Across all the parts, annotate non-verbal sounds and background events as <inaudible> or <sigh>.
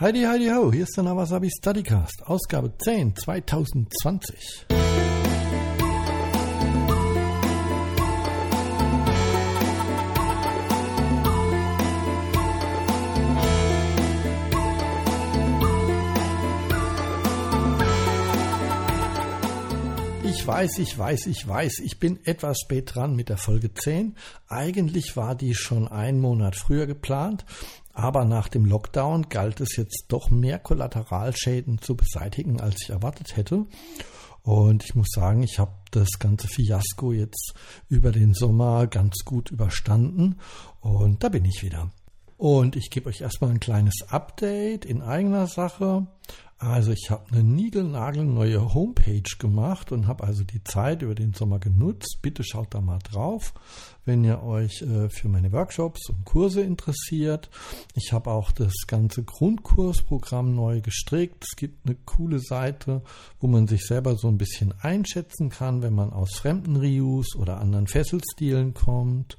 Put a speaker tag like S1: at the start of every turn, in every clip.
S1: Heidi, Heidi, ho, hier ist der Nawasabi Studycast, Ausgabe 10, 2020. Ich weiß, ich weiß, ich weiß, ich bin etwas spät dran mit der Folge 10. Eigentlich war die schon einen Monat früher geplant, aber nach dem Lockdown galt es jetzt doch mehr Kollateralschäden zu beseitigen, als ich erwartet hätte. Und ich muss sagen, ich habe das ganze Fiasko jetzt über den Sommer ganz gut überstanden und da bin ich wieder. Und ich gebe euch erstmal ein kleines Update in eigener Sache. Also ich habe eine niegelnagelneue Homepage gemacht und habe also die Zeit über den Sommer genutzt. Bitte schaut da mal drauf, wenn ihr euch äh, für meine Workshops und Kurse interessiert. Ich habe auch das ganze Grundkursprogramm neu gestrickt. Es gibt eine coole Seite, wo man sich selber so ein bisschen einschätzen kann, wenn man aus fremden Rius oder anderen Fesselstilen kommt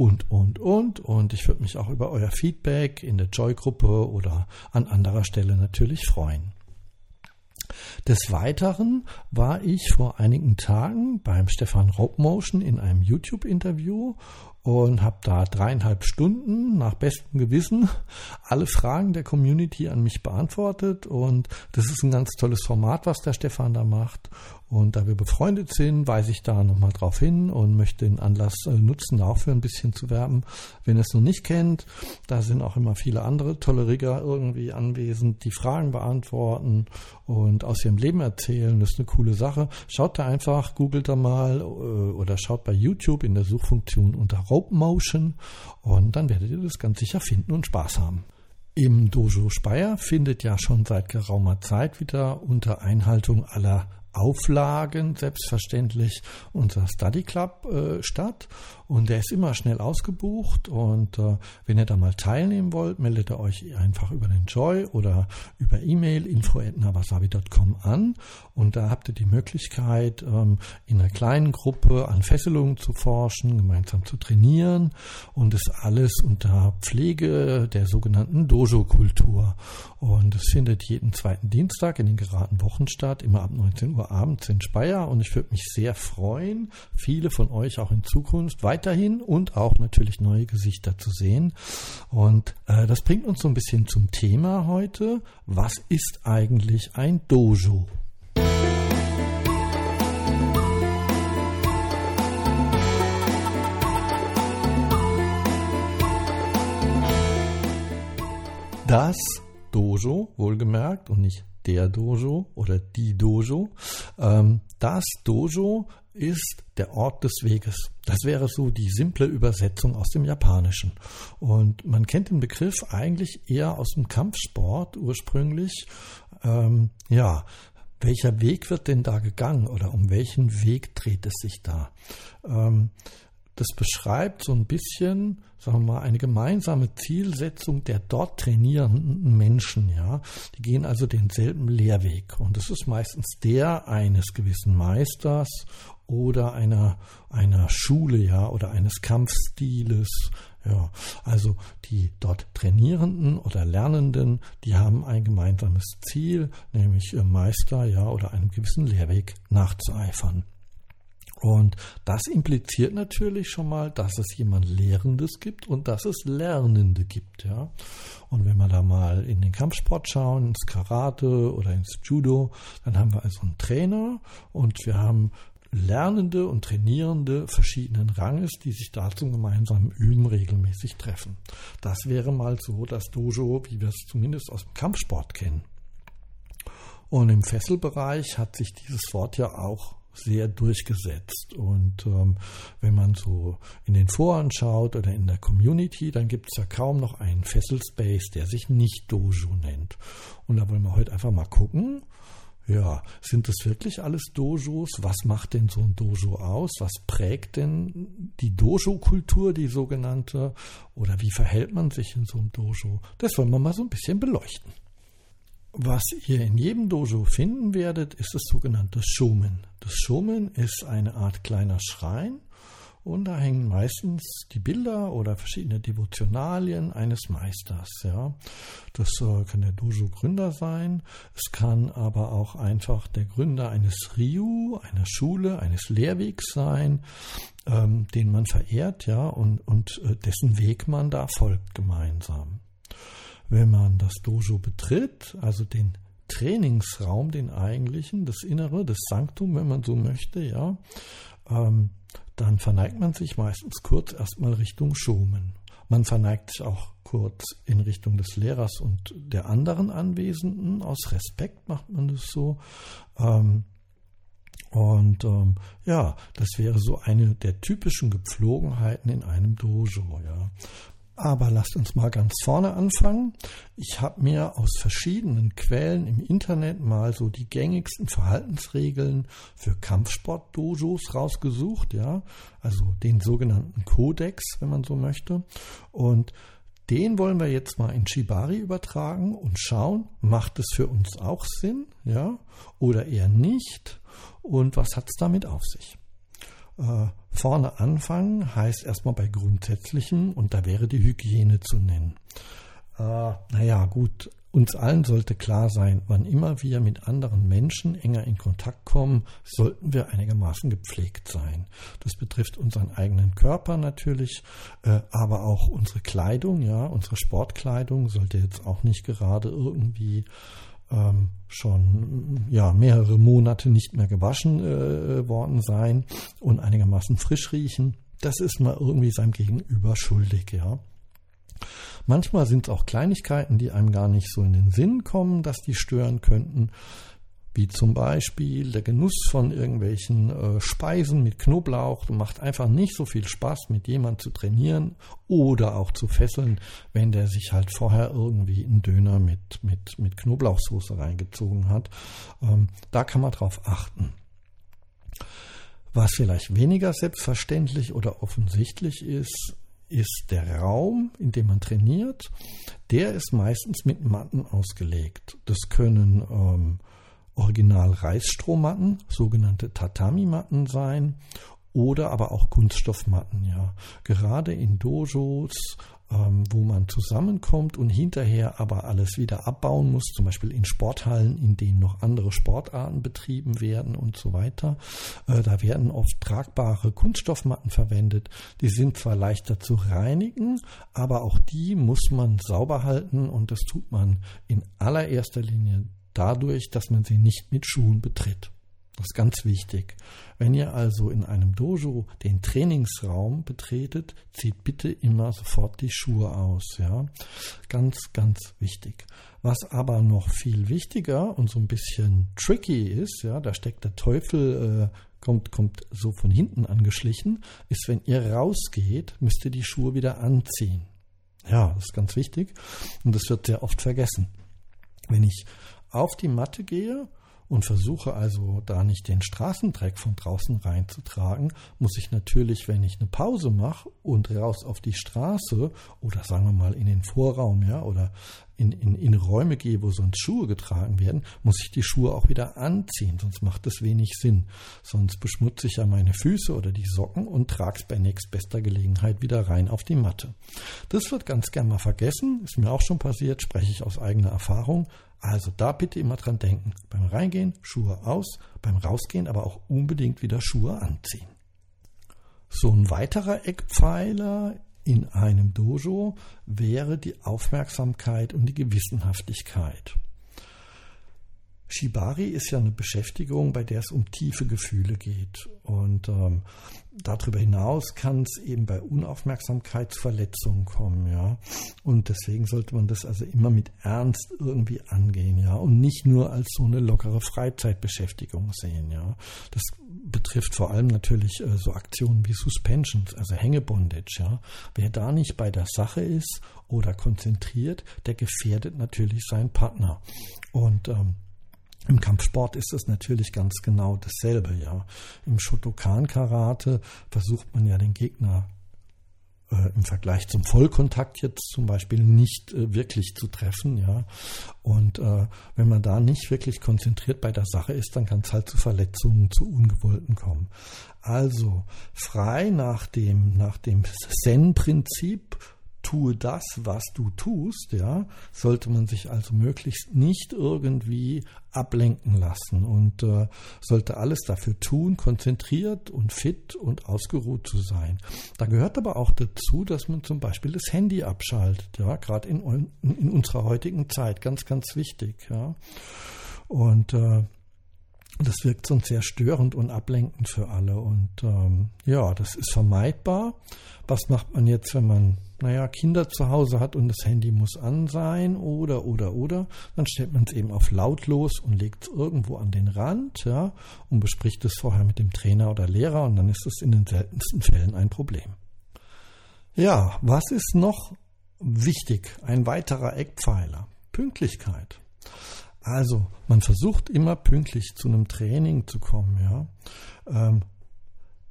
S1: und, und, und. Und ich würde mich auch über euer Feedback in der Joy-Gruppe oder an anderer Stelle natürlich freuen. Des Weiteren war ich vor einigen Tagen beim Stefan Raubmotion in einem YouTube-Interview und habe da dreieinhalb Stunden nach bestem Gewissen alle Fragen der Community an mich beantwortet und das ist ein ganz tolles Format, was der Stefan da macht und da wir befreundet sind, weise ich da nochmal drauf hin und möchte den Anlass äh, nutzen, auch für ein bisschen zu werben. Wenn ihr es noch nicht kennt, da sind auch immer viele andere tolle Rigger irgendwie anwesend, die Fragen beantworten und aus ihrem Leben erzählen. Das ist eine coole Sache. Schaut da einfach, googelt da mal äh, oder schaut bei YouTube in der Suchfunktion unter Rope Motion und dann werdet ihr das ganz sicher finden und Spaß haben. Im Dojo Speyer findet ja schon seit geraumer Zeit wieder unter Einhaltung aller Auflagen selbstverständlich unser Study Club äh, statt. Und der ist immer schnell ausgebucht. Und äh, wenn ihr da mal teilnehmen wollt, meldet ihr euch einfach über den Joy oder über E-Mail info@nawasabi.com an. Und da habt ihr die Möglichkeit ähm, in einer kleinen Gruppe an Fesselungen zu forschen, gemeinsam zu trainieren und das alles unter Pflege der sogenannten Dojo-Kultur. Und es findet jeden zweiten Dienstag in den geraden Wochen statt, immer ab 19 Uhr abends in Speyer und ich würde mich sehr freuen, viele von euch auch in Zukunft weiter weiterhin und auch natürlich neue Gesichter zu sehen. Und äh, das bringt uns so ein bisschen zum Thema heute. Was ist eigentlich ein Dojo? Das Dojo, wohlgemerkt, und nicht der Dojo oder die Dojo. Ähm, das Dojo ist der Ort des Weges. Das wäre so die simple Übersetzung aus dem Japanischen. Und man kennt den Begriff eigentlich eher aus dem Kampfsport ursprünglich. Ähm, ja, welcher Weg wird denn da gegangen oder um welchen Weg dreht es sich da? Ähm, das beschreibt so ein bisschen, sagen wir mal, eine gemeinsame Zielsetzung der dort trainierenden Menschen, ja. Die gehen also denselben Lehrweg. Und es ist meistens der eines gewissen Meisters oder einer, einer Schule, ja, oder eines Kampfstiles. Ja, also die dort Trainierenden oder Lernenden, die haben ein gemeinsames Ziel, nämlich Meister, ja, oder einem gewissen Lehrweg nachzueifern. Und das impliziert natürlich schon mal, dass es jemand Lehrendes gibt und dass es Lernende gibt, ja. Und wenn wir da mal in den Kampfsport schauen, ins Karate oder ins Judo, dann haben wir also einen Trainer und wir haben Lernende und Trainierende verschiedenen Ranges, die sich da zum gemeinsamen Üben regelmäßig treffen. Das wäre mal so das Dojo, wie wir es zumindest aus dem Kampfsport kennen. Und im Fesselbereich hat sich dieses Wort ja auch sehr durchgesetzt. Und ähm, wenn man so in den Foren schaut oder in der Community, dann gibt es ja kaum noch einen Fesselspace, der sich nicht Dojo nennt. Und da wollen wir heute einfach mal gucken, ja, sind das wirklich alles Dojos? Was macht denn so ein Dojo aus? Was prägt denn die Dojo-Kultur, die sogenannte? Oder wie verhält man sich in so einem Dojo? Das wollen wir mal so ein bisschen beleuchten. Was ihr in jedem Dojo finden werdet, ist das sogenannte Shomen. Das Shomen ist eine Art kleiner Schrein und da hängen meistens die Bilder oder verschiedene Devotionalien eines Meisters. Ja, das äh, kann der Dojo-Gründer sein. Es kann aber auch einfach der Gründer eines Ryu, einer Schule, eines Lehrwegs sein, ähm, den man verehrt, ja, und, und äh, dessen Weg man da folgt gemeinsam. Wenn man das Dojo betritt, also den Trainingsraum, den eigentlichen, das Innere, das Sanktum, wenn man so möchte, ja, ähm, dann verneigt man sich meistens kurz erstmal Richtung Schomen. Man verneigt sich auch kurz in Richtung des Lehrers und der anderen Anwesenden. Aus Respekt macht man das so. Ähm, und ähm, ja, das wäre so eine der typischen Gepflogenheiten in einem Dojo. Ja. Aber lasst uns mal ganz vorne anfangen. Ich habe mir aus verschiedenen Quellen im Internet mal so die gängigsten Verhaltensregeln für Kampfsport-Dojos rausgesucht, ja, also den sogenannten Kodex, wenn man so möchte. Und den wollen wir jetzt mal in Shibari übertragen und schauen, macht es für uns auch Sinn, ja, oder eher nicht? Und was hat es damit auf sich? Äh, vorne anfangen heißt erstmal bei Grundsätzlichem und da wäre die Hygiene zu nennen. Äh, naja, gut, uns allen sollte klar sein, wann immer wir mit anderen Menschen enger in Kontakt kommen, sollten wir einigermaßen gepflegt sein. Das betrifft unseren eigenen Körper natürlich, äh, aber auch unsere Kleidung, ja, unsere Sportkleidung sollte jetzt auch nicht gerade irgendwie ähm, schon ja mehrere Monate nicht mehr gewaschen äh, worden sein und einigermaßen frisch riechen. Das ist mal irgendwie seinem Gegenüber schuldig, ja. Manchmal sind es auch Kleinigkeiten, die einem gar nicht so in den Sinn kommen, dass die stören könnten wie zum Beispiel der Genuss von irgendwelchen äh, Speisen mit Knoblauch. Macht einfach nicht so viel Spaß, mit jemandem zu trainieren oder auch zu fesseln, wenn der sich halt vorher irgendwie einen Döner mit, mit, mit Knoblauchsoße reingezogen hat. Ähm, da kann man drauf achten. Was vielleicht weniger selbstverständlich oder offensichtlich ist, ist der Raum, in dem man trainiert. Der ist meistens mit Matten ausgelegt. Das können ähm, Original-Reisstrohmatten, sogenannte Tatami-Matten sein oder aber auch Kunststoffmatten, ja. Gerade in Dojos, ähm, wo man zusammenkommt und hinterher aber alles wieder abbauen muss, zum Beispiel in Sporthallen, in denen noch andere Sportarten betrieben werden und so weiter. Äh, da werden oft tragbare Kunststoffmatten verwendet. Die sind zwar leichter zu reinigen, aber auch die muss man sauber halten und das tut man in allererster Linie dadurch, dass man sie nicht mit Schuhen betritt. Das ist ganz wichtig. Wenn ihr also in einem Dojo den Trainingsraum betretet, zieht bitte immer sofort die Schuhe aus, ja. Ganz, ganz wichtig. Was aber noch viel wichtiger und so ein bisschen tricky ist, ja, da steckt der Teufel, äh, kommt, kommt so von hinten angeschlichen, ist, wenn ihr rausgeht, müsst ihr die Schuhe wieder anziehen. Ja, das ist ganz wichtig und das wird sehr oft vergessen. Wenn ich auf die Matte gehe und versuche also da nicht den Straßendreck von draußen reinzutragen, muss ich natürlich, wenn ich eine Pause mache und raus auf die Straße oder sagen wir mal in den Vorraum, ja, oder in, in, in Räume gehe, wo sonst Schuhe getragen werden, muss ich die Schuhe auch wieder anziehen, sonst macht das wenig Sinn. Sonst beschmutze ich ja meine Füße oder die Socken und trage es bei nächstbester Gelegenheit wieder rein auf die Matte. Das wird ganz gern mal vergessen, ist mir auch schon passiert, spreche ich aus eigener Erfahrung. Also da bitte immer dran denken. Beim Reingehen Schuhe aus, beim Rausgehen aber auch unbedingt wieder Schuhe anziehen. So ein weiterer Eckpfeiler in einem Dojo wäre die Aufmerksamkeit und die Gewissenhaftigkeit. Shibari ist ja eine Beschäftigung, bei der es um tiefe Gefühle geht. Und ähm, darüber hinaus kann es eben bei Unaufmerksamkeit zu Verletzungen kommen, ja. Und deswegen sollte man das also immer mit Ernst irgendwie angehen, ja. Und nicht nur als so eine lockere Freizeitbeschäftigung sehen, ja. Das betrifft vor allem natürlich äh, so Aktionen wie Suspensions, also Hängebondage, ja. Wer da nicht bei der Sache ist oder konzentriert, der gefährdet natürlich seinen Partner. Und ähm, im Kampfsport ist es natürlich ganz genau dasselbe, ja. Im Shotokan-Karate versucht man ja den Gegner äh, im Vergleich zum Vollkontakt jetzt zum Beispiel nicht äh, wirklich zu treffen, ja. Und äh, wenn man da nicht wirklich konzentriert bei der Sache ist, dann kann es halt zu Verletzungen, zu Ungewollten kommen. Also frei nach dem, nach dem Zen-Prinzip tue das, was du tust, ja, sollte man sich also möglichst nicht irgendwie ablenken lassen und äh, sollte alles dafür tun, konzentriert und fit und ausgeruht zu sein. Da gehört aber auch dazu, dass man zum Beispiel das Handy abschaltet, ja, gerade in, in unserer heutigen Zeit, ganz, ganz wichtig, ja. Und äh, das wirkt sonst sehr störend und ablenkend für alle. Und ähm, ja, das ist vermeidbar. Was macht man jetzt, wenn man, naja, Kinder zu Hause hat und das Handy muss an sein oder, oder, oder? Dann stellt man es eben auf lautlos und legt es irgendwo an den Rand, ja, und bespricht es vorher mit dem Trainer oder Lehrer und dann ist es in den seltensten Fällen ein Problem. Ja, was ist noch wichtig? Ein weiterer Eckpfeiler. Pünktlichkeit. Also, man versucht immer pünktlich zu einem Training zu kommen, ja. Ähm,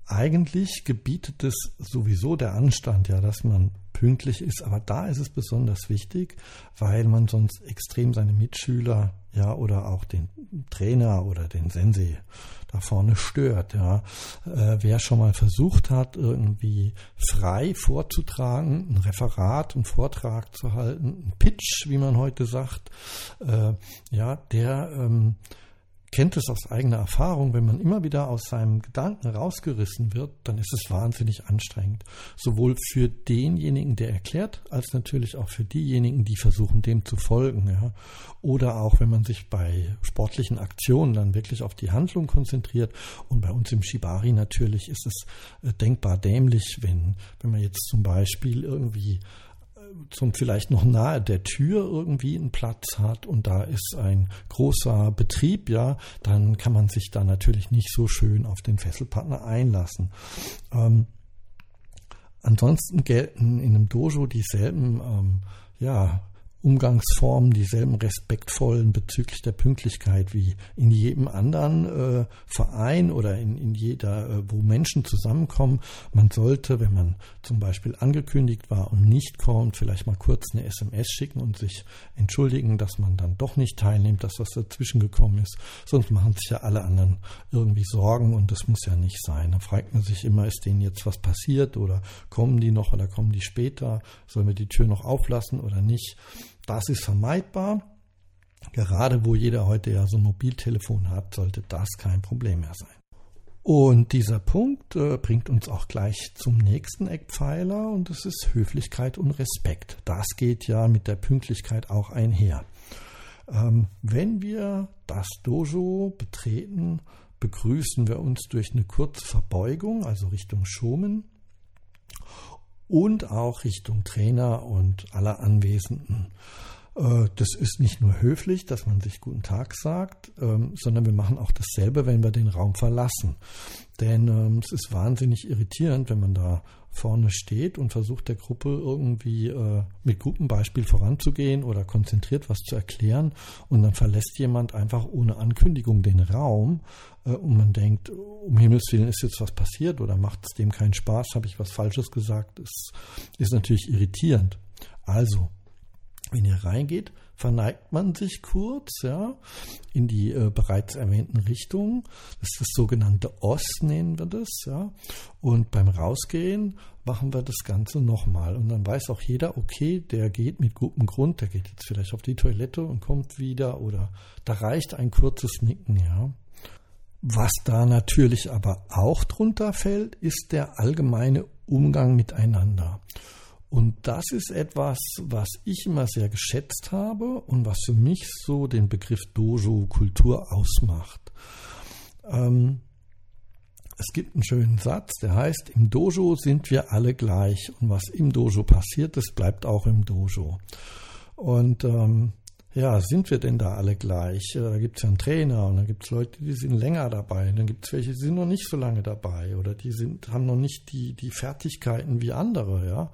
S1: eigentlich gebietet es sowieso der Anstand, ja, dass man pünktlich ist, aber da ist es besonders wichtig, weil man sonst extrem seine Mitschüler, ja, oder auch den Trainer oder den Sensei da vorne stört, ja. Äh, wer schon mal versucht hat, irgendwie frei vorzutragen, ein Referat, einen Vortrag zu halten, ein Pitch, wie man heute sagt, äh, ja, der ähm, kennt es aus eigener Erfahrung, wenn man immer wieder aus seinem Gedanken rausgerissen wird, dann ist es wahnsinnig anstrengend. Sowohl für denjenigen, der erklärt, als natürlich auch für diejenigen, die versuchen, dem zu folgen. Ja. Oder auch, wenn man sich bei sportlichen Aktionen dann wirklich auf die Handlung konzentriert. Und bei uns im Shibari natürlich ist es äh, denkbar dämlich, wenn, wenn man jetzt zum Beispiel irgendwie zum vielleicht noch nahe der Tür irgendwie einen Platz hat und da ist ein großer Betrieb, ja, dann kann man sich da natürlich nicht so schön auf den Fesselpartner einlassen. Ähm, ansonsten gelten in einem Dojo dieselben ähm, ja, Umgangsformen, dieselben respektvollen bezüglich der Pünktlichkeit wie in jedem anderen äh, Verein oder in, in jeder, äh, wo Menschen zusammenkommen. Man sollte, wenn man zum Beispiel angekündigt war und nicht kommt, vielleicht mal kurz eine SMS schicken und sich entschuldigen, dass man dann doch nicht teilnimmt, dass was dazwischen gekommen ist. Sonst machen sich ja alle anderen irgendwie Sorgen und das muss ja nicht sein. Da fragt man sich immer, ist denen jetzt was passiert oder kommen die noch oder kommen die später? Sollen wir die Tür noch auflassen oder nicht? Das ist vermeidbar. Gerade wo jeder heute ja so ein Mobiltelefon hat, sollte das kein Problem mehr sein. Und dieser Punkt äh, bringt uns auch gleich zum nächsten Eckpfeiler und das ist Höflichkeit und Respekt. Das geht ja mit der Pünktlichkeit auch einher. Ähm, wenn wir das Dojo betreten, begrüßen wir uns durch eine kurze Verbeugung, also Richtung Schomen und auch Richtung Trainer und aller Anwesenden. Äh, das ist nicht nur höflich, dass man sich guten Tag sagt, ähm, sondern wir machen auch dasselbe, wenn wir den Raum verlassen. Denn ähm, es ist wahnsinnig irritierend, wenn man da vorne steht und versucht der Gruppe irgendwie äh, mit Gruppenbeispiel voranzugehen oder konzentriert was zu erklären und dann verlässt jemand einfach ohne Ankündigung den Raum äh, und man denkt, um Himmels Willen ist jetzt was passiert oder macht es dem keinen Spaß, habe ich was Falsches gesagt, das ist natürlich irritierend. Also, wenn ihr reingeht, verneigt man sich kurz, ja, in die äh, bereits erwähnten Richtungen. Das ist das sogenannte Os, nennen wir das, ja. Und beim Rausgehen machen wir das Ganze nochmal. Und dann weiß auch jeder, okay, der geht mit gutem Grund, der geht jetzt vielleicht auf die Toilette und kommt wieder oder da reicht ein kurzes Nicken, ja. Was da natürlich aber auch drunter fällt, ist der allgemeine Umgang miteinander. Und das ist etwas, was ich immer sehr geschätzt habe und was für mich so den Begriff Dojo-Kultur ausmacht. Ähm, es gibt einen schönen Satz, der heißt, im Dojo sind wir alle gleich und was im Dojo passiert, das bleibt auch im Dojo. Und ähm, ja, sind wir denn da alle gleich? Da gibt es ja einen Trainer und dann gibt es Leute, die sind länger dabei. dann gibt es welche, die sind noch nicht so lange dabei oder die sind, haben noch nicht die, die Fertigkeiten wie andere, ja.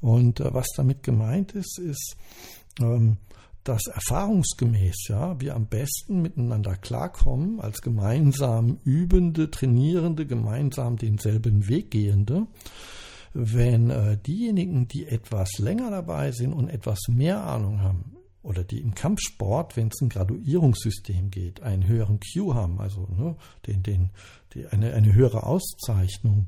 S1: Und äh, was damit gemeint ist, ist, ähm, dass erfahrungsgemäß ja wir am besten miteinander klarkommen als gemeinsam übende, trainierende, gemeinsam denselben Weg gehende, wenn äh, diejenigen, die etwas länger dabei sind und etwas mehr Ahnung haben, oder die im Kampfsport, wenn es ein Graduierungssystem geht, einen höheren Q haben, also ne, den, den, die, eine, eine höhere Auszeichnung,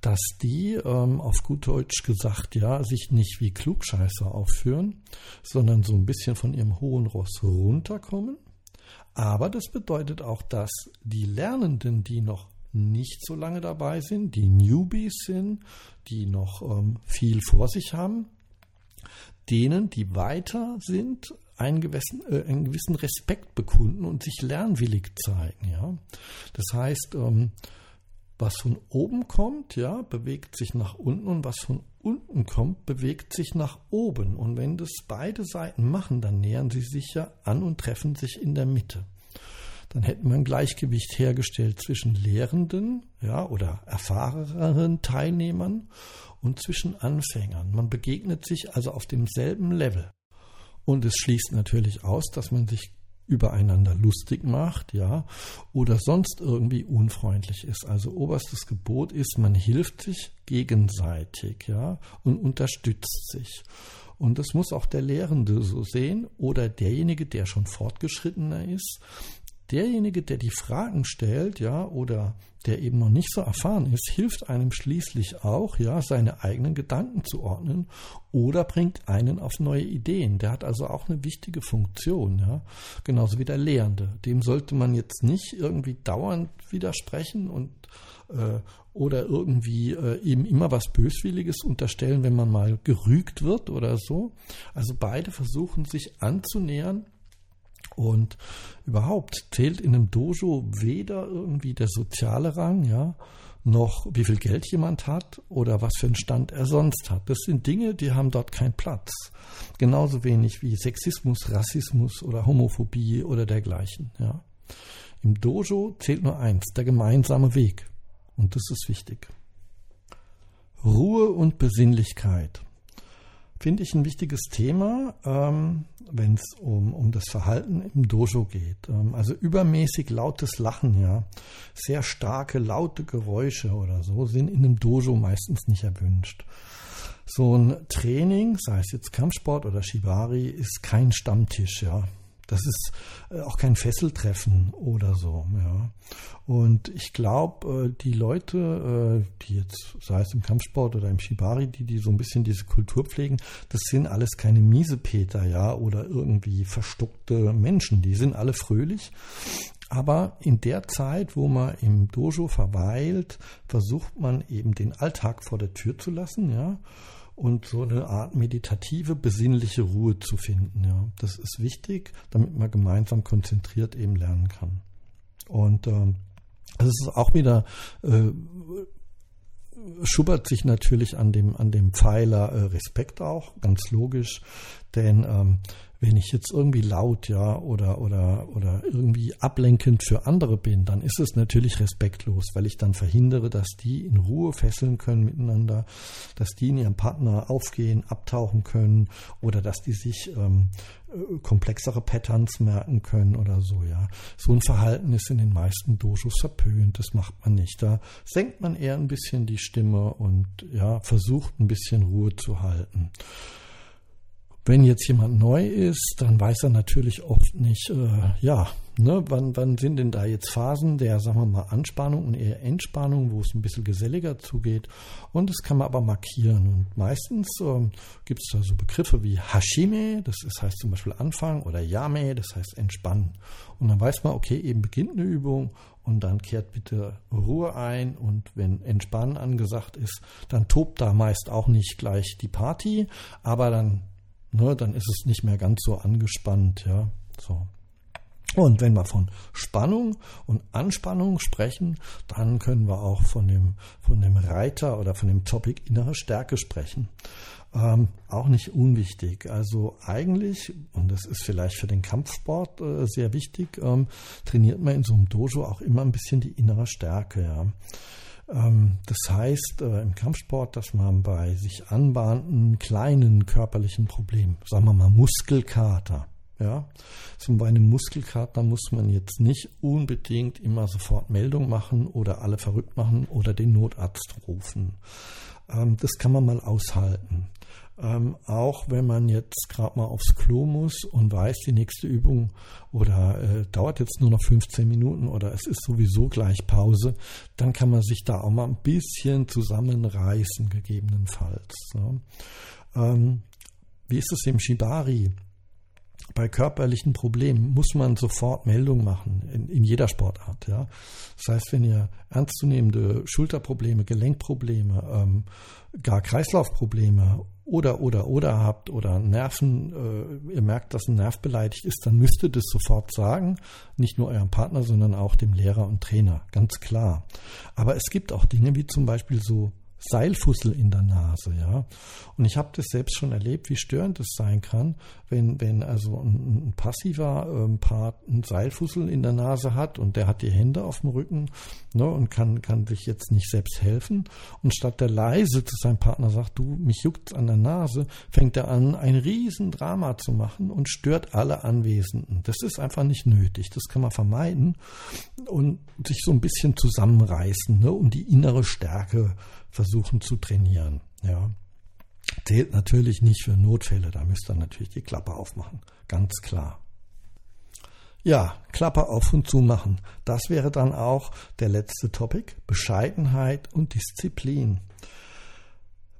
S1: dass die ähm, auf gut Deutsch gesagt, ja, sich nicht wie Klugscheißer aufführen, sondern so ein bisschen von ihrem hohen Ross runterkommen. Aber das bedeutet auch, dass die Lernenden, die noch nicht so lange dabei sind, die Newbies sind, die noch ähm, viel vor sich haben, denen, die weiter sind, einen gewissen, äh, einen gewissen Respekt bekunden und sich lernwillig zeigen. Ja? Das heißt, ähm, was von oben kommt, ja, bewegt sich nach unten und was von unten kommt, bewegt sich nach oben. Und wenn das beide Seiten machen, dann nähern sie sich ja an und treffen sich in der Mitte. Dann hätten wir ein Gleichgewicht hergestellt zwischen Lehrenden, ja, oder erfahreneren Teilnehmern und zwischen Anfängern. Man begegnet sich also auf demselben Level. Und es schließt natürlich aus, dass man sich übereinander lustig macht, ja, oder sonst irgendwie unfreundlich ist. Also oberstes Gebot ist, man hilft sich gegenseitig, ja, und unterstützt sich. Und das muss auch der Lehrende so sehen oder derjenige, der schon fortgeschrittener ist, derjenige, der die Fragen stellt, ja, oder der eben noch nicht so erfahren ist, hilft einem schließlich auch, ja, seine eigenen Gedanken zu ordnen oder bringt einen auf neue Ideen. Der hat also auch eine wichtige Funktion, ja, genauso wie der Lehrende. Dem sollte man jetzt nicht irgendwie dauernd widersprechen und äh, oder irgendwie äh, ihm immer was Böswilliges unterstellen, wenn man mal gerügt wird oder so. Also beide versuchen sich anzunähern und überhaupt zählt in einem Dojo weder irgendwie der soziale Rang, ja, noch wie viel Geld jemand hat oder was für einen Stand er sonst hat. Das sind Dinge, die haben dort keinen Platz. Genauso wenig wie Sexismus, Rassismus oder Homophobie oder dergleichen, ja. Im Dojo zählt nur eins, der gemeinsame Weg. Und das ist wichtig. Ruhe und Besinnlichkeit finde ich ein wichtiges Thema, ähm, wenn es um, um das Verhalten im Dojo geht. Ähm, also übermäßig lautes Lachen, ja, sehr starke, laute Geräusche oder so sind in einem Dojo meistens nicht erwünscht. So ein Training, sei es jetzt Kampfsport oder Shibari, ist kein Stammtisch, ja. Das ist äh, auch kein Fesseltreffen oder so. Ja. Und ich glaube, äh, die Leute, äh, die jetzt, sei es im Kampfsport oder im Shibari, die, die so ein bisschen diese Kultur pflegen, das sind alles keine Miesepeter, ja, oder irgendwie verstuckte Menschen. Die sind alle fröhlich. Aber in der Zeit, wo man im Dojo verweilt, versucht man eben den Alltag vor der Tür zu lassen, ja und so eine Art meditative, besinnliche Ruhe zu finden. Ja. Das ist wichtig, damit man gemeinsam konzentriert eben lernen kann. Und ähm, es ist auch wieder äh, schubert sich natürlich an dem, an dem Pfeiler äh, Respekt auch, ganz logisch, denn ähm, wenn ich jetzt irgendwie laut, ja, oder, oder, oder irgendwie ablenkend für andere bin, dann ist es natürlich respektlos, weil ich dann verhindere, dass die in Ruhe fesseln können miteinander, dass die in ihrem Partner aufgehen, abtauchen können oder dass die sich ähm, äh, komplexere Patterns merken können oder so, ja. So ein Verhalten ist in den meisten Dojos verpönt, das macht man nicht. Da senkt man eher ein bisschen die Stimme und ja, versucht ein bisschen Ruhe zu halten. Wenn jetzt jemand neu ist, dann weiß er natürlich oft nicht, äh, ja, ne, wann, wann sind denn da jetzt Phasen der, sagen wir mal, Anspannung und eher Entspannung, wo es ein bisschen geselliger zugeht. Und das kann man aber markieren. Und meistens ähm, gibt es da so Begriffe wie Hashime, das ist, heißt zum Beispiel Anfang, oder Yame, das heißt entspannen. Und dann weiß man, okay, eben beginnt eine Übung und dann kehrt bitte Ruhe ein und wenn Entspannen angesagt ist, dann tobt da meist auch nicht gleich die Party, aber dann ne, dann ist es nicht mehr ganz so angespannt, ja, so. Und wenn wir von Spannung und Anspannung sprechen, dann können wir auch von dem, von dem Reiter oder von dem Topic innere Stärke sprechen. Ähm, auch nicht unwichtig. Also eigentlich, und das ist vielleicht für den Kampfsport äh, sehr wichtig, ähm, trainiert man in so einem Dojo auch immer ein bisschen die innere Stärke. Ja. Ähm, das heißt äh, im Kampfsport, dass man bei sich anbahnenden kleinen körperlichen Problemen, sagen wir mal Muskelkater, Ja, so bei einem Muskelkater muss man jetzt nicht unbedingt immer sofort Meldung machen oder alle verrückt machen oder den Notarzt rufen. Ähm, das kann man mal aushalten. Ähm, auch wenn man jetzt gerade mal aufs Klo muss und weiß, die nächste Übung oder äh, dauert jetzt nur noch 15 Minuten oder es ist sowieso gleich Pause, dann kann man sich da auch mal ein bisschen zusammenreißen, gegebenenfalls. Ne? Ähm, wie ist es im Shibari? bei körperlichen Problemen muss man sofort Meldung machen, in, in, jeder Sportart. Ja. Das heißt, wenn ihr ernstzunehmende Schulterprobleme, Gelenkprobleme, ähm, gar Kreislaufprobleme oder, oder, oder habt oder Nerven, äh, ihr merkt, dass ein Nerv beleidigt ist, dann müsst ihr das sofort sagen. Nicht nur eurem Partner, sondern auch dem Lehrer und Trainer. Ganz klar. Aber es gibt auch Dinge wie zum Beispiel so Seilfussel in der Nase, ja. Und ich habe das selbst schon erlebt, wie störend es sein kann, wenn, wenn also ein, ein passiver ähm, Part ein Seilfussel in der Nase hat und der hat die Hände auf dem Rücken ne, und kann, kann sich jetzt nicht selbst helfen. Und statt der leise zu seinem Partner sagt, du, mich juckt an der Nase, fängt er an, ein Riesendrama zu machen und stört alle Anwesenden. Das ist einfach nicht nötig. Das kann man vermeiden und sich so ein bisschen zusammenreißen, ne, um die innere Stärke versuchen zu trainieren. Ja. Zählt natürlich nicht für Notfälle, da müsst ihr natürlich die Klappe aufmachen, ganz klar. Ja, Klappe auf und zu machen. Das wäre dann auch der letzte Topic. Bescheidenheit und Disziplin.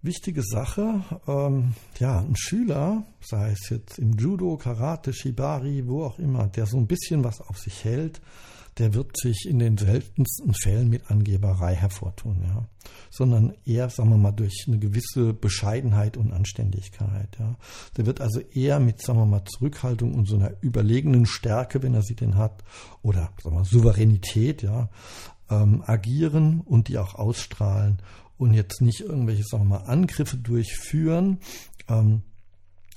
S1: Wichtige Sache, ähm, ja, ein Schüler, sei es jetzt im Judo, Karate, Shibari, wo auch immer, der so ein bisschen was auf sich hält, der wird sich in den seltensten Fällen mit Angeberei hervortun, ja. Sondern eher, sagen wir mal, durch eine gewisse Bescheidenheit und Anständigkeit, ja. Der wird also eher mit, sagen wir mal, Zurückhaltung und so einer überlegenen Stärke, wenn er sie denn hat, oder, sagen wir mal, Souveränität, ja, ähm, agieren und die auch ausstrahlen und jetzt nicht irgendwelche, sagen wir mal, Angriffe durchführen, ähm,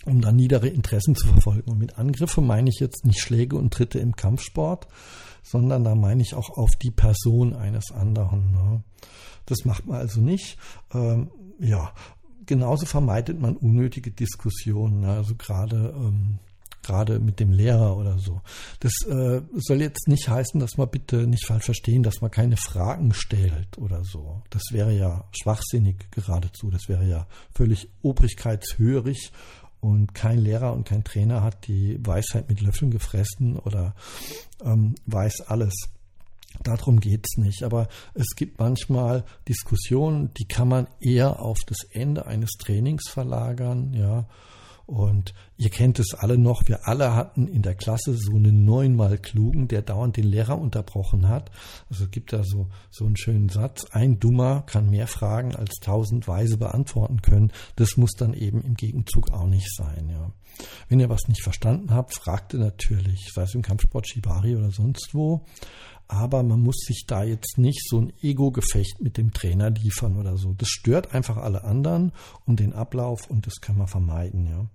S1: um dann niedere Interessen zu verfolgen. Und mit Angriffe meine ich jetzt nicht Schläge und Tritte im Kampfsport, sondern da meine ich auch auf die Person eines anderen. Ne? Das macht man also nicht. Ähm, ja, genauso vermeidet man unnötige Diskussionen. Ne? Also gerade ähm, gerade mit dem Lehrer oder so. Das äh, soll jetzt nicht heißen, dass man bitte nicht falsch verstehen, dass man keine Fragen stellt oder so. Das wäre ja schwachsinnig geradezu. Das wäre ja völlig obrigkeitshörig und kein Lehrer und kein Trainer hat die Weisheit mit Löffeln gefressen oder ähm, weiß alles. Darum geht es nicht. Aber es gibt manchmal Diskussionen, die kann man eher auf das Ende eines Trainings verlagern, ja. Und ihr kennt es alle noch, wir alle hatten in der Klasse so einen neunmal klugen, der dauernd den Lehrer unterbrochen hat. Also gibt da so, so einen schönen Satz, ein Dummer kann mehr Fragen als tausend Weise beantworten können. Das muss dann eben im Gegenzug auch nicht sein, ja. Wenn ihr was nicht verstanden habt, fragt ihr natürlich, sei es im Kampfsport, Shibari oder sonst wo aber man muss sich da jetzt nicht so ein Ego-Gefecht mit dem Trainer liefern oder so. Das stört einfach alle anderen und den Ablauf und das kann man vermeiden, ja.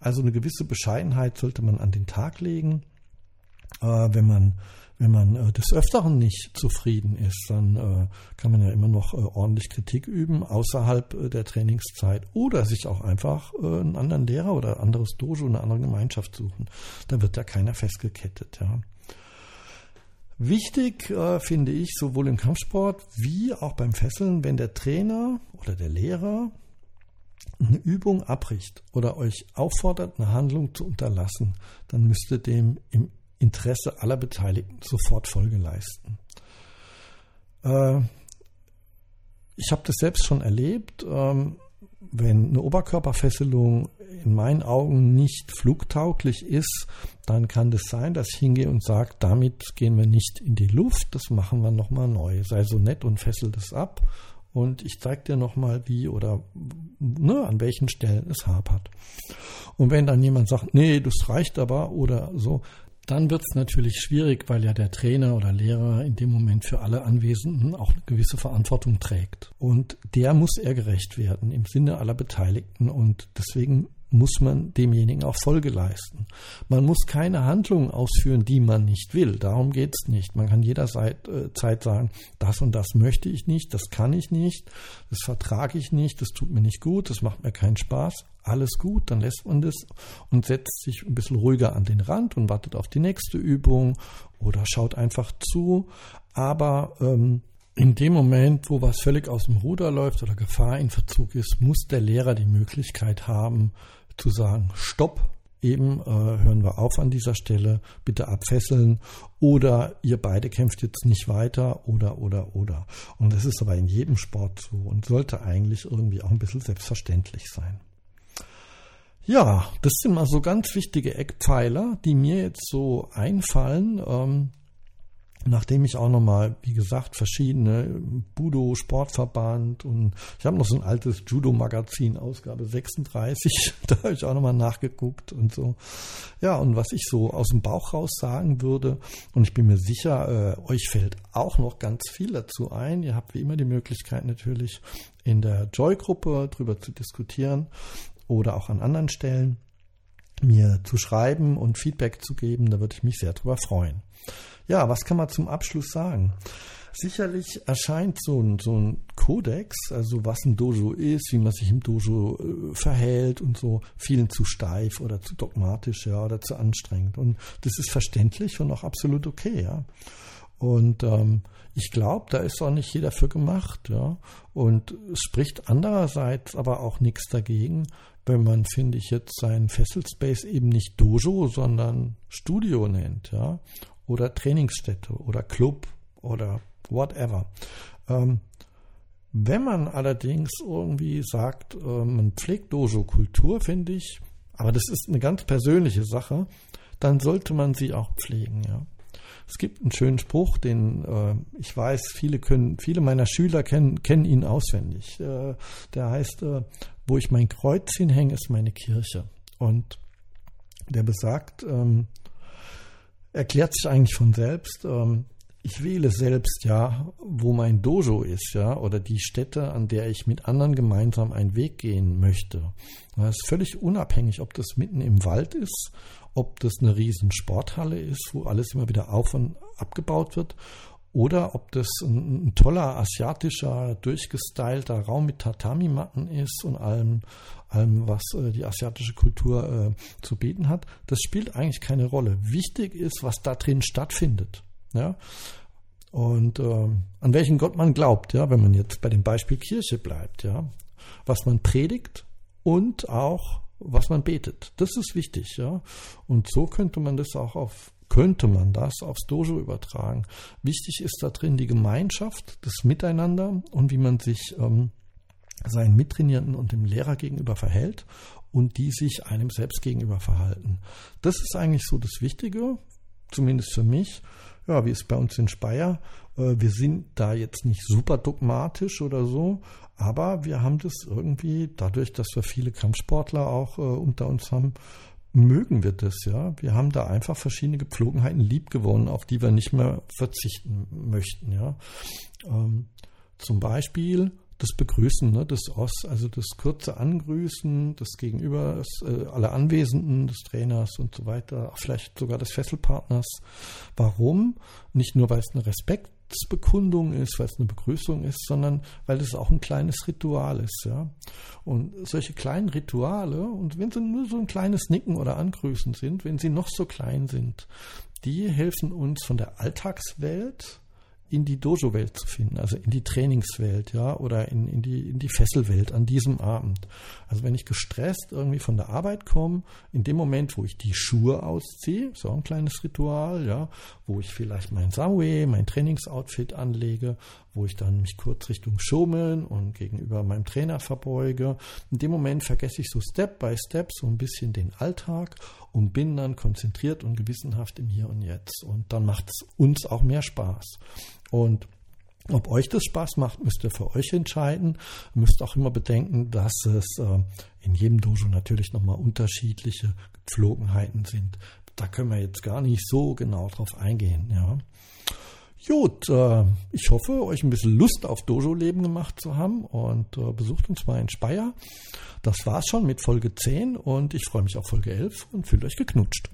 S1: Also eine gewisse Bescheidenheit sollte man an den Tag legen. Äh, wenn man wenn man äh, des Öfteren nicht zufrieden ist, dann äh, kann man ja immer noch äh, ordentlich Kritik üben außerhalb äh, der Trainingszeit oder sich auch einfach äh, einen anderen Lehrer oder ein anderes Dojo, eine andere Gemeinschaft suchen. Da wird ja keiner festgekettet, ja. Wichtig äh, finde ich sowohl im Kampfsport wie auch beim Fesseln, wenn der Trainer oder der Lehrer eine Übung abbricht oder euch auffordert, eine Handlung zu unterlassen, dann müsst ihr dem im Interesse aller Beteiligten sofort Folge leisten. Äh, ich habe das selbst schon erlebt. Ähm, wenn eine Oberkörperfesselung in meinen Augen nicht flugtauglich ist, dann kann das sein, dass ich hingehe und sage, damit gehen wir nicht in die Luft, das machen wir nochmal neu. Sei so nett und fessel das ab und ich zeige dir nochmal, wie oder ne, an welchen Stellen es hapert. Und wenn dann jemand sagt, nee, das reicht aber oder so, dann wird es natürlich schwierig, weil ja der Trainer oder Lehrer in dem Moment für alle Anwesenden auch eine gewisse Verantwortung trägt. Und der muss er gerecht werden im Sinne aller Beteiligten. Und deswegen muss man demjenigen auch Folge leisten. Man muss keine Handlungen ausführen, die man nicht will. Darum geht's nicht. Man kann jederzeit äh, sagen, das und das möchte ich nicht, das kann ich nicht, das vertrage ich nicht, das tut mir nicht gut, das macht mir keinen Spaß. Alles gut, dann lässt man das und setzt sich ein bisschen ruhiger an den Rand und wartet auf die nächste Übung oder schaut einfach zu. Aber ähm, in dem Moment, wo was völlig aus dem Ruder läuft oder Gefahr in Verzug ist, muss der Lehrer die Möglichkeit haben zu sagen, stopp, eben äh, hören wir auf an dieser Stelle, bitte abfesseln oder ihr beide kämpft jetzt nicht weiter oder oder oder. Und das ist aber in jedem Sport so und sollte eigentlich irgendwie auch ein bisschen selbstverständlich sein. Ja, das sind mal so ganz wichtige Eckpfeiler, die mir jetzt so einfallen. Ähm, Nachdem ich auch nochmal, wie gesagt, verschiedene Budo, Sportverband und ich habe noch so ein altes Judo-Magazin, Ausgabe 36, <laughs> da habe ich auch nochmal nachgeguckt und so. Ja, und was ich so aus dem Bauch raus sagen würde, und ich bin mir sicher, äh, euch fällt auch noch ganz viel dazu ein. Ihr habt wie immer die Möglichkeit natürlich in der Joy-Gruppe drüber zu diskutieren oder auch an anderen Stellen mir zu schreiben und Feedback zu geben. Da würde ich mich sehr drüber freuen. Ja, was kann man zum Abschluss sagen? Sicherlich erscheint so ein, so ein Kodex, also was ein Dojo ist, wie man sich im Dojo äh, verhält und so, vielen zu steif oder zu dogmatisch, ja, oder zu anstrengend. Und das ist verständlich und auch absolut okay, ja. Und ähm, ich glaube, da ist auch nicht jeder für gemacht, ja. Und es spricht andererseits aber auch nichts dagegen, wenn man, finde ich, jetzt seinen Fesselspace eben nicht Dojo, sondern Studio nennt, ja oder Trainingsstätte oder Club oder whatever. Ähm, wenn man allerdings irgendwie sagt, äh, man pflegt Dojo-Kultur, finde ich, aber das ist eine ganz persönliche Sache, dann sollte man sie auch pflegen, ja. Es gibt einen schönen Spruch, den äh, ich weiß, viele können, viele meiner Schüler kennen, kennen ihn auswendig. Äh, der heißt, äh, wo ich mein Kreuz hinhänge, ist meine Kirche. Und der besagt, ähm, erklärt sich eigentlich von selbst. Ähm, ich wähle selbst ja, wo mein Dojo ist, ja, oder die Stätte, an der ich mit anderen gemeinsam einen Weg gehen möchte. Das ist völlig unabhängig, ob das mitten im Wald ist, ob das eine riesen Sporthalle ist, wo alles immer wieder auf und abgebaut wird, oder ob das ein, ein toller asiatischer, durchgestylter Raum mit Tatami-Matten ist und allem, allem, was äh, die asiatische Kultur äh, zu bieten hat, das spielt eigentlich keine Rolle. Wichtig ist, was da drin stattfindet. Ja? Und äh, an welchen Gott man glaubt, ja, wenn man jetzt bei dem Beispiel Kirche bleibt, ja, was man predigt und auch was man betet. Das ist wichtig, ja. Und so könnte man das auch auf könnte man das aufs Dojo übertragen. Wichtig ist da drin die Gemeinschaft, das Miteinander und wie man sich ähm, seinen Mittrainierten und dem Lehrer gegenüber verhält und die sich einem selbst gegenüber verhalten. Das ist eigentlich so das Wichtige, zumindest für mich. Ja, wie es bei uns in Speyer. Äh, wir sind da jetzt nicht super dogmatisch oder so, aber wir haben das irgendwie, dadurch, dass wir viele Kampfsportler auch äh, unter uns haben, mögen wir das, ja. Wir haben da einfach verschiedene Gepflogenheiten liebgewonnen, auf die wir nicht mehr verzichten möchten, ja. Ähm, zum Beispiel das Begrüßen, ne, das OS, also das kurze Angrüßen des Gegenübers, äh, aller Anwesenden, des Trainers und so weiter, vielleicht sogar des Fesselpartners. Warum? Nicht nur, weil es eine Respekt Respektsbekundung ist, weil es eine Begrüßung ist, sondern weil es auch ein kleines Ritual ist. Ja? Und solche kleinen Rituale, und wenn sie nur so ein kleines Nicken oder Angrüßen sind, wenn sie noch so klein sind, die helfen uns von der Alltagswelt in die Dojo-Welt zu finden, also in die Trainingswelt, ja, oder in, in, die, in die Fesselwelt an diesem Abend. Also wenn ich gestresst irgendwie von der Arbeit komme, in dem Moment, wo ich die Schuhe ausziehe, so ein kleines Ritual, ja, wo ich vielleicht mein Samue, mein Trainingsoutfit anlege, wo ich dann mich kurz Richtung Schummeln und gegenüber meinem Trainer verbeuge. In dem Moment vergesse ich so Step by Step so ein bisschen den Alltag und bin dann konzentriert und gewissenhaft im Hier und Jetzt. Und dann macht es uns auch mehr Spaß. Und ob euch das Spaß macht, müsst ihr für euch entscheiden. Ihr müsst auch immer bedenken, dass es äh, in jedem Dojo natürlich nochmal unterschiedliche Gepflogenheiten sind. Da können wir jetzt gar nicht so genau drauf eingehen. Ja. Gut, äh, ich hoffe, euch ein bisschen Lust auf Dojo-Leben gemacht zu haben und äh, besucht uns mal in Speyer. Das war's schon mit Folge 10 und ich freue mich auf Folge 11 und fühlt euch geknutscht.